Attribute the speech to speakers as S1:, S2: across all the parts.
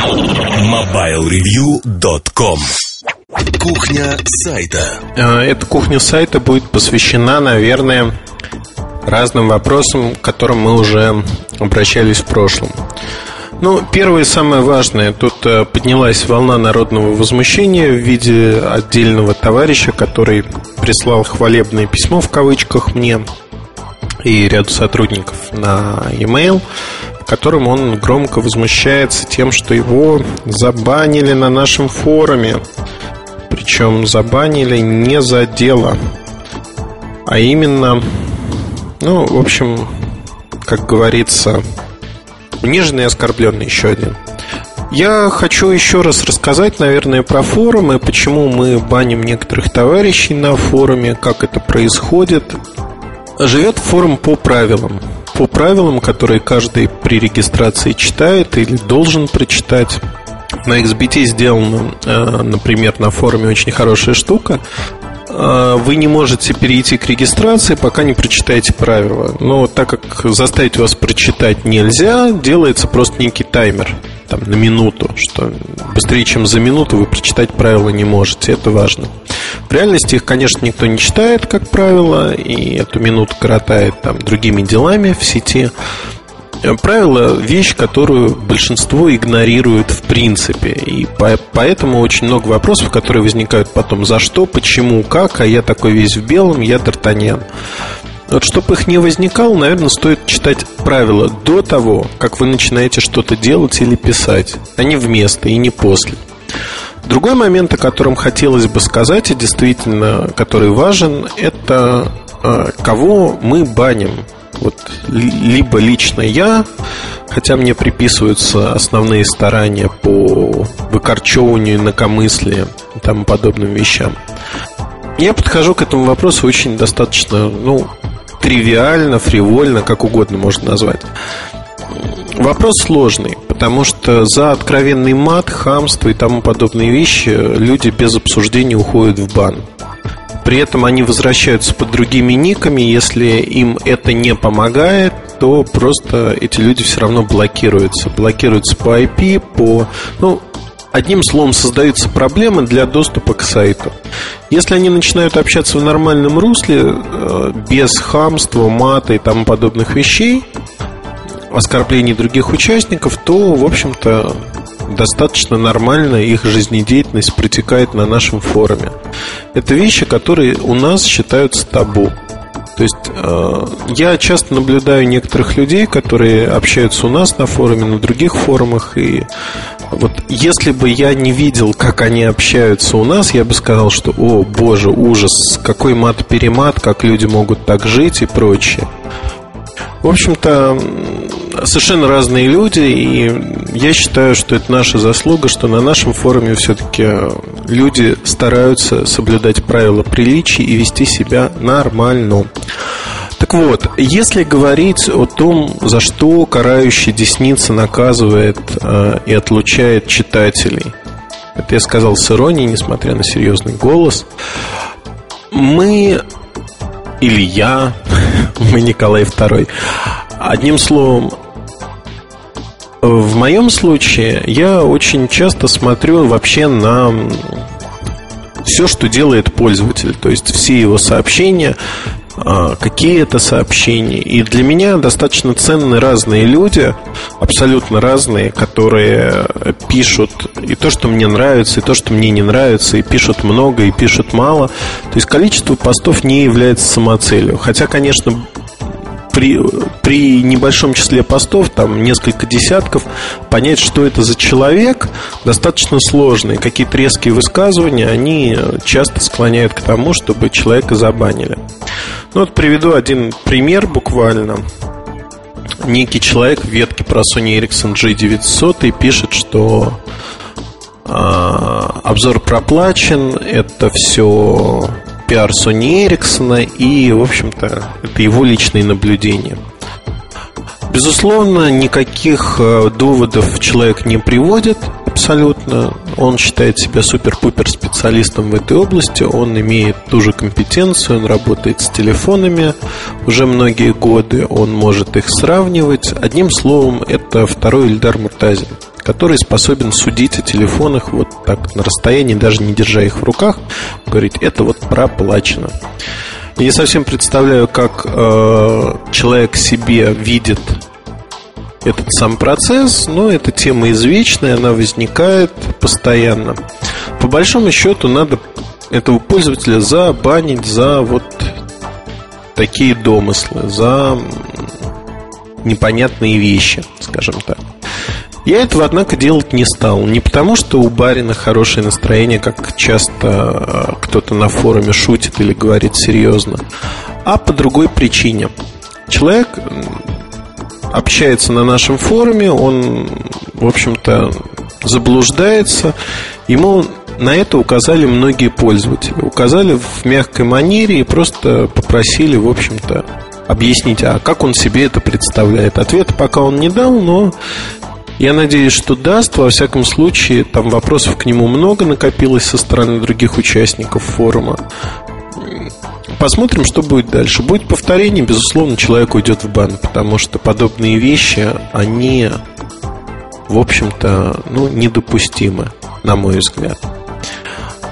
S1: MobileReview.com Кухня сайта.
S2: А, Эта кухня сайта будет посвящена, наверное, разным вопросам, к которым мы уже обращались в прошлом. Ну, первое и самое важное, тут э, поднялась волна народного возмущения в виде отдельного товарища, который прислал хвалебное письмо в кавычках мне и ряду сотрудников на e-mail, котором он громко возмущается тем, что его забанили на нашем форуме. Причем забанили не за дело, а именно, ну, в общем, как говорится, униженный и оскорбленный еще один. Я хочу еще раз рассказать, наверное, про форумы, почему мы баним некоторых товарищей на форуме, как это происходит. Живет форум по правилам. По правилам, которые каждый при регистрации читает или должен прочитать. На XBT сделана, э, например, на форуме очень хорошая штука. А, вы не можете перейти к регистрации, пока не прочитаете правила. Но так как заставить вас прочитать нельзя, делается просто некий таймер там, на минуту, что быстрее, чем за минуту вы прочитать правила не можете. Это важно. В реальности их, конечно, никто не читает, как правило, и эту минуту коротает там, другими делами в сети. Правило – вещь, которую большинство игнорирует в принципе. И поэтому очень много вопросов, которые возникают потом. За что, почему, как, а я такой весь в белом, я Д'Артаньян. Вот чтобы их не возникало, наверное, стоит читать правила до того, как вы начинаете что-то делать или писать, а не вместо и не после. Другой момент, о котором хотелось бы сказать, и действительно, который важен, это э, кого мы баним вот либо лично я, хотя мне приписываются основные старания по выкорчевыванию инакомыслия и тому подобным вещам. Я подхожу к этому вопросу очень достаточно, ну, тривиально, фривольно, как угодно можно назвать. Вопрос сложный, потому что за откровенный мат, хамство и тому подобные вещи люди без обсуждения уходят в бан. При этом они возвращаются под другими никами. Если им это не помогает, то просто эти люди все равно блокируются. Блокируются по IP, по... Ну, Одним словом, создаются проблемы для доступа к сайту. Если они начинают общаться в нормальном русле, э, без хамства, мата и тому подобных вещей, оскорблений других участников, то, в общем-то, достаточно нормально их жизнедеятельность протекает на нашем форуме. Это вещи, которые у нас считаются табу. То есть э, я часто наблюдаю некоторых людей, которые общаются у нас на форуме, на других форумах, и вот если бы я не видел, как они общаются у нас, я бы сказал, что, о, боже, ужас, какой мат-перемат, как люди могут так жить и прочее. В общем-то, совершенно разные люди, и я считаю, что это наша заслуга, что на нашем форуме все-таки люди стараются соблюдать правила приличия и вести себя нормально. Так вот, если говорить о том, за что карающий десница наказывает э, и отлучает читателей, это я сказал с иронией, несмотря на серьезный голос, мы или я, мы Николай II. Одним словом, в моем случае я очень часто смотрю вообще на все, что делает пользователь, то есть все его сообщения, какие это сообщения. И для меня достаточно ценны разные люди, абсолютно разные, которые пишут и то, что мне нравится, и то, что мне не нравится, и пишут много, и пишут мало. То есть количество постов не является самоцелью. Хотя, конечно, при, при небольшом числе постов, там несколько десятков, понять, что это за человек, достаточно сложно. И какие-то резкие высказывания, они часто склоняют к тому, чтобы человека забанили. Ну вот приведу один пример буквально. Некий человек в ветке про Sony Ericsson G900 и пишет, что э, обзор проплачен, это все пиар Sony Ericsson и, в общем-то, это его личные наблюдения. Безусловно, никаких э, доводов человек не приводит, абсолютно. Он считает себя супер-пупер специалистом в этой области. Он имеет ту же компетенцию, он работает с телефонами уже многие годы, он может их сравнивать. Одним словом, это второй Ильдар Муртазин который способен судить о телефонах вот так на расстоянии, даже не держа их в руках, говорить, это вот проплачено. Я не совсем представляю, как э, человек себе видит этот сам процесс, но эта тема извечная, она возникает постоянно. По большому счету надо этого пользователя забанить за вот такие домыслы, за непонятные вещи, скажем так. Я этого, однако, делать не стал. Не потому, что у барина хорошее настроение, как часто э, кто-то на форуме шутит или говорит серьезно, а по другой причине. Человек общается на нашем форуме, он, в общем-то, заблуждается. Ему на это указали многие пользователи. Указали в мягкой манере и просто попросили, в общем-то, объяснить, а как он себе это представляет. Ответа пока он не дал, но я надеюсь, что даст. Во всяком случае, там вопросов к нему много накопилось со стороны других участников форума. Посмотрим, что будет дальше. Будет повторение, безусловно, человек уйдет в бан, потому что подобные вещи, они, в общем-то, ну, недопустимы, на мой взгляд.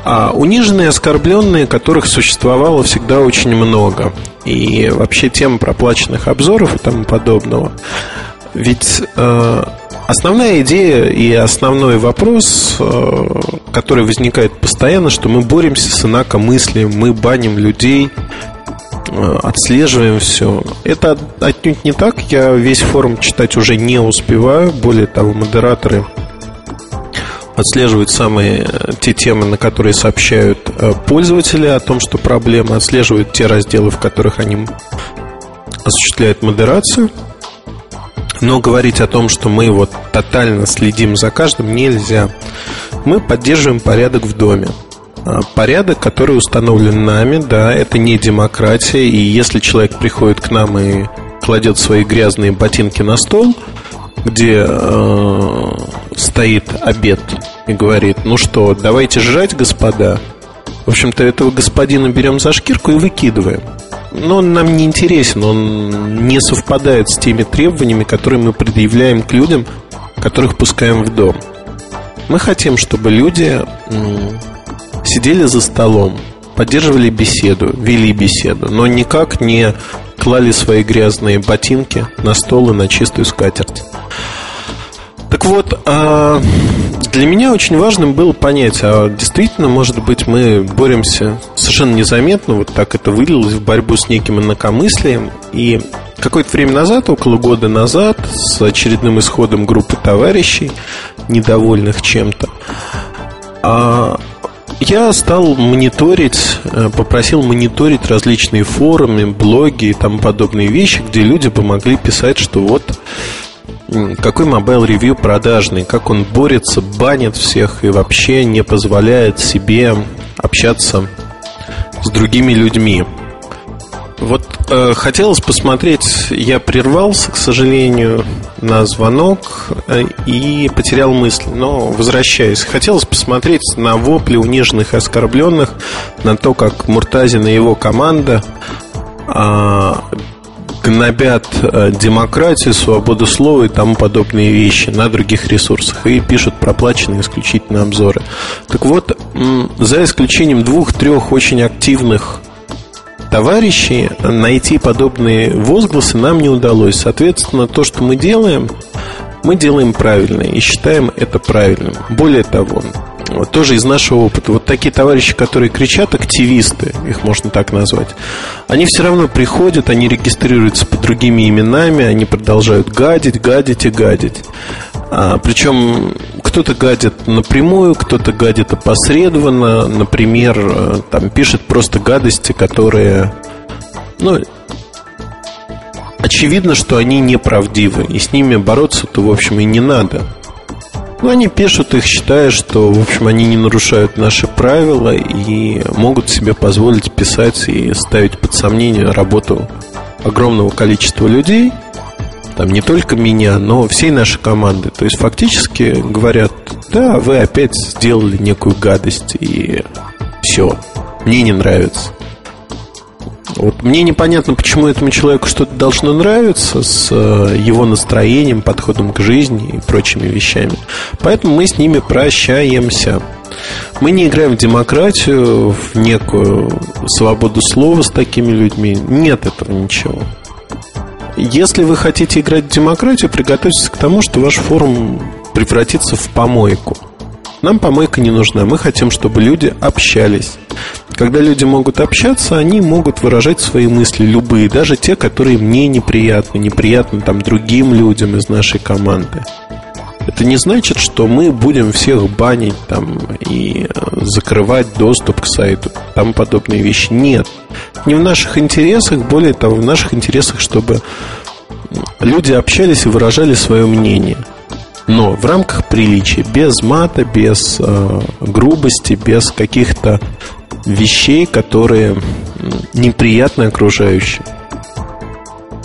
S2: А униженные, оскорбленные, которых существовало всегда очень много. И вообще тема проплаченных обзоров и тому подобного. Ведь э, Основная идея и основной вопрос, э, который возникает постоянно, что мы боремся с инакомыслием, мы баним людей, э, отслеживаем все. Это отнюдь не так. Я весь форум читать уже не успеваю. Более того, модераторы отслеживают самые э, те темы, на которые сообщают пользователи о том, что проблема, отслеживают те разделы, в которых они осуществляют модерацию – но говорить о том, что мы вот тотально следим за каждым, нельзя. Мы поддерживаем порядок в доме. А, порядок, который установлен нами, да, это не демократия. И если человек приходит к нам и кладет свои грязные ботинки на стол, где э, стоит обед и говорит, ну что, давайте жрать, господа. В общем-то, этого господина берем за шкирку и выкидываем но он нам не интересен, он не совпадает с теми требованиями, которые мы предъявляем к людям, которых пускаем в дом. Мы хотим, чтобы люди сидели за столом, поддерживали беседу, вели беседу, но никак не клали свои грязные ботинки на стол и на чистую скатерть. Так вот, а, для меня очень важным было понять, а действительно, может быть, мы боремся совершенно незаметно, вот так это вылилось в борьбу с неким инакомыслием. И какое-то время назад, около года назад, с очередным исходом группы товарищей, недовольных чем-то, а, я стал мониторить, э, попросил мониторить различные форумы, блоги и тому подобные вещи, где люди бы могли писать, что вот какой Mobile Review продажный, как он борется, банит всех и вообще не позволяет себе общаться с другими людьми. Вот э, хотелось посмотреть, я прервался, к сожалению, на звонок э, и потерял мысль, но возвращаюсь. Хотелось посмотреть на вопли униженных и оскорбленных, на то, как Муртазин и его команда э, гнобят э, демократию, свободу слова и тому подобные вещи на других ресурсах и пишут проплаченные исключительно обзоры. Так вот, за исключением двух-трех очень активных товарищей, найти подобные возгласы нам не удалось. Соответственно, то, что мы делаем, мы делаем правильно и считаем это правильным. Более того, вот тоже из нашего опыта, вот такие товарищи, которые кричат, активисты, их можно так назвать, они все равно приходят, они регистрируются под другими именами, они продолжают гадить, гадить и гадить. А, причем кто-то гадит напрямую, кто-то гадит опосредованно, например, э, там пишет просто гадости, которые, ну, очевидно, что они неправдивы, и с ними бороться-то, в общем, и не надо. Ну, они пишут их, считая, что, в общем, они не нарушают наши правила и могут себе позволить писать и ставить под сомнение работу огромного количества людей, там не только меня, но всей нашей команды. То есть фактически говорят да, вы опять сделали некую гадость, и все, мне не нравится. Вот мне непонятно, почему этому человеку что-то должно нравиться с э, его настроением, подходом к жизни и прочими вещами. Поэтому мы с ними прощаемся. Мы не играем в демократию, в некую свободу слова с такими людьми. Нет этого ничего. Если вы хотите играть в демократию, приготовьтесь к тому, что ваш форум превратится в помойку. Нам помойка не нужна. Мы хотим, чтобы люди общались. Когда люди могут общаться, они могут выражать свои мысли, любые, даже те, которые мне неприятны, неприятны там другим людям из нашей команды. Это не значит, что мы будем всех банить там и э, закрывать доступ к сайту, там подобные вещи. Нет. Не в наших интересах, более того, в наших интересах, чтобы люди общались и выражали свое мнение. Но в рамках приличия, без мата, без э, грубости, без каких-то вещей, которые неприятны окружающим.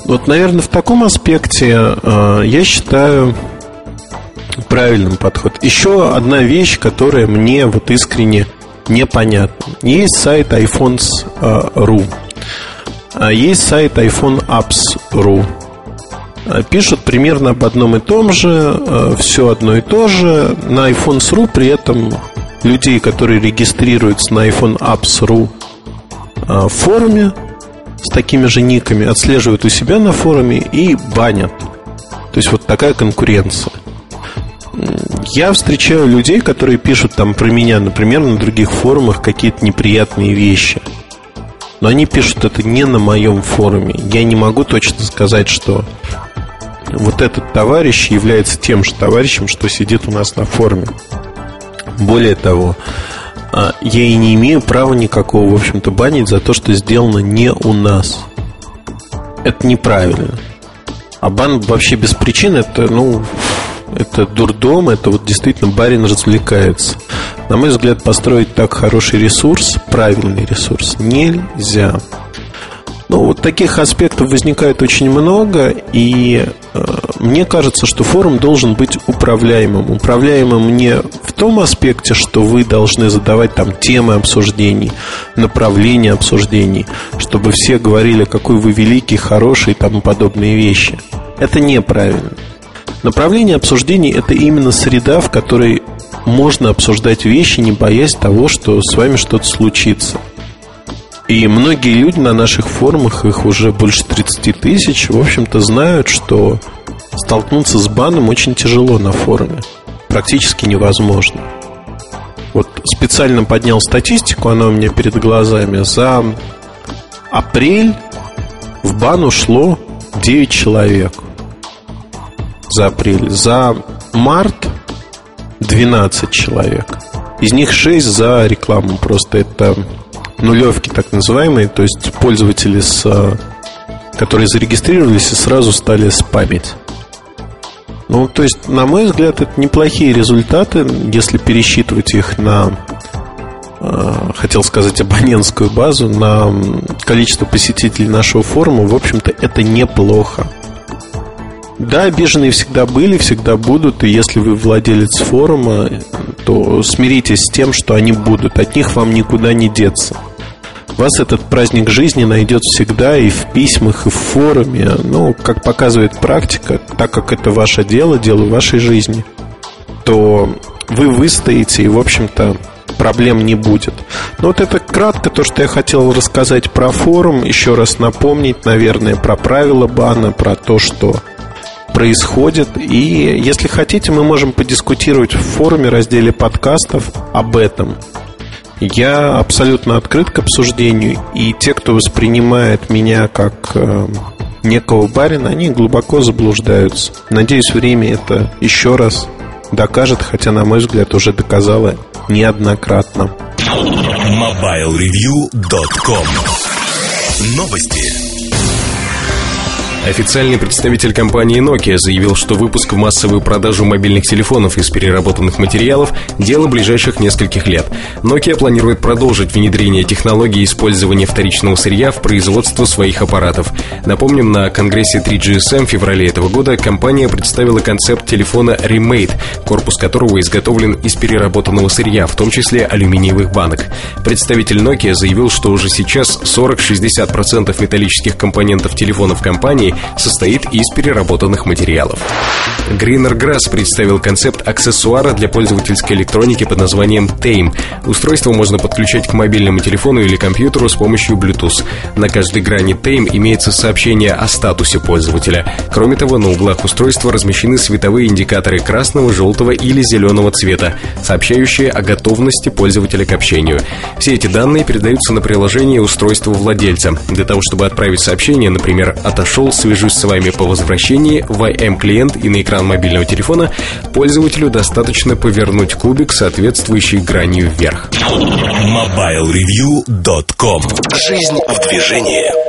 S2: Вот, наверное, в таком аспекте э, я считаю правильным подход. Еще одна вещь, которая мне вот искренне непонятна. Есть сайт iPhones.ru, а есть сайт iPhoneApps.ru. Пишут примерно об одном и том же, все одно и то же. На iPhones.ru при этом людей, которые регистрируются на iPhone Apps.ru а, форуме с такими же никами, отслеживают у себя на форуме и банят. То есть вот такая конкуренция. Я встречаю людей, которые пишут там про меня, например, на других форумах какие-то неприятные вещи. Но они пишут это не на моем форуме. Я не могу точно сказать, что вот этот товарищ является тем же товарищем, что сидит у нас на форуме. Более того, а, я и не имею права никакого, в общем-то, банить за то, что сделано не у нас. Это неправильно. А бан вообще без причин это, ну, это дурдом, это вот действительно барин развлекается. На мой взгляд, построить так хороший ресурс, правильный ресурс, нельзя. Ну, вот таких аспектов возникает очень много, и э, мне кажется, что форум должен быть управляемым. Управляемым не в том аспекте, что вы должны задавать там темы обсуждений, направления обсуждений, чтобы все говорили, какой вы великий, хороший и тому подобные вещи. Это неправильно. Направление обсуждений – это именно среда, в которой можно обсуждать вещи, не боясь того, что с вами что-то случится – и многие люди на наших форумах, их уже больше 30 тысяч, в общем-то знают, что столкнуться с баном очень тяжело на форуме. Практически невозможно. Вот специально поднял статистику, она у меня перед глазами. За апрель в бан ушло 9 человек. За апрель. За март 12 человек. Из них 6 за рекламу. Просто это нулевки так называемые, то есть пользователи, с, э, которые зарегистрировались и сразу стали спамить. Ну, то есть, на мой взгляд, это неплохие результаты, если пересчитывать их на, э, хотел сказать, абонентскую базу, на количество посетителей нашего форума, в общем-то, это неплохо. Да, обиженные всегда были, всегда будут, и если вы владелец форума, то смиритесь с тем, что они будут, от них вам никуда не деться. Вас этот праздник жизни найдет всегда и в письмах, и в форуме. Ну, как показывает практика, так как это ваше дело, дело вашей жизни, то вы выстоите и, в общем-то, проблем не будет. Но вот это кратко то, что я хотел рассказать про форум, еще раз напомнить, наверное, про правила бана, про то, что происходит. И если хотите, мы можем подискутировать в форуме, разделе подкастов об этом. Я абсолютно открыт к обсуждению, и те, кто воспринимает меня как э, некого барина, они глубоко заблуждаются. Надеюсь, время это еще раз докажет, хотя, на мой взгляд, уже доказало неоднократно.
S1: MobileReview.com Новости.
S3: Официальный представитель компании Nokia заявил, что выпуск в массовую продажу мобильных телефонов из переработанных материалов – дело ближайших нескольких лет. Nokia планирует продолжить внедрение технологии использования вторичного сырья в производство своих аппаратов. Напомним, на конгрессе 3GSM в феврале этого года компания представила концепт телефона Remade, корпус которого изготовлен из переработанного сырья, в том числе алюминиевых банок. Представитель Nokia заявил, что уже сейчас 40-60% металлических компонентов телефонов состоит из переработанных материалов. Greener Grass представил концепт аксессуара для пользовательской электроники под названием Tame. Устройство можно подключать к мобильному телефону или компьютеру с помощью Bluetooth. На каждой грани Tame имеется сообщение о статусе пользователя. Кроме того, на углах устройства размещены световые индикаторы красного, желтого или зеленого цвета, сообщающие о готовности пользователя к общению. Все эти данные передаются на приложение устройства владельца. Для того, чтобы отправить сообщение, например, «отошел с свяжусь с вами по возвращении. В IM-клиент и на экран мобильного телефона, пользователю достаточно повернуть кубик, соответствующий гранью вверх.
S1: MobileReview.com Жизнь в движении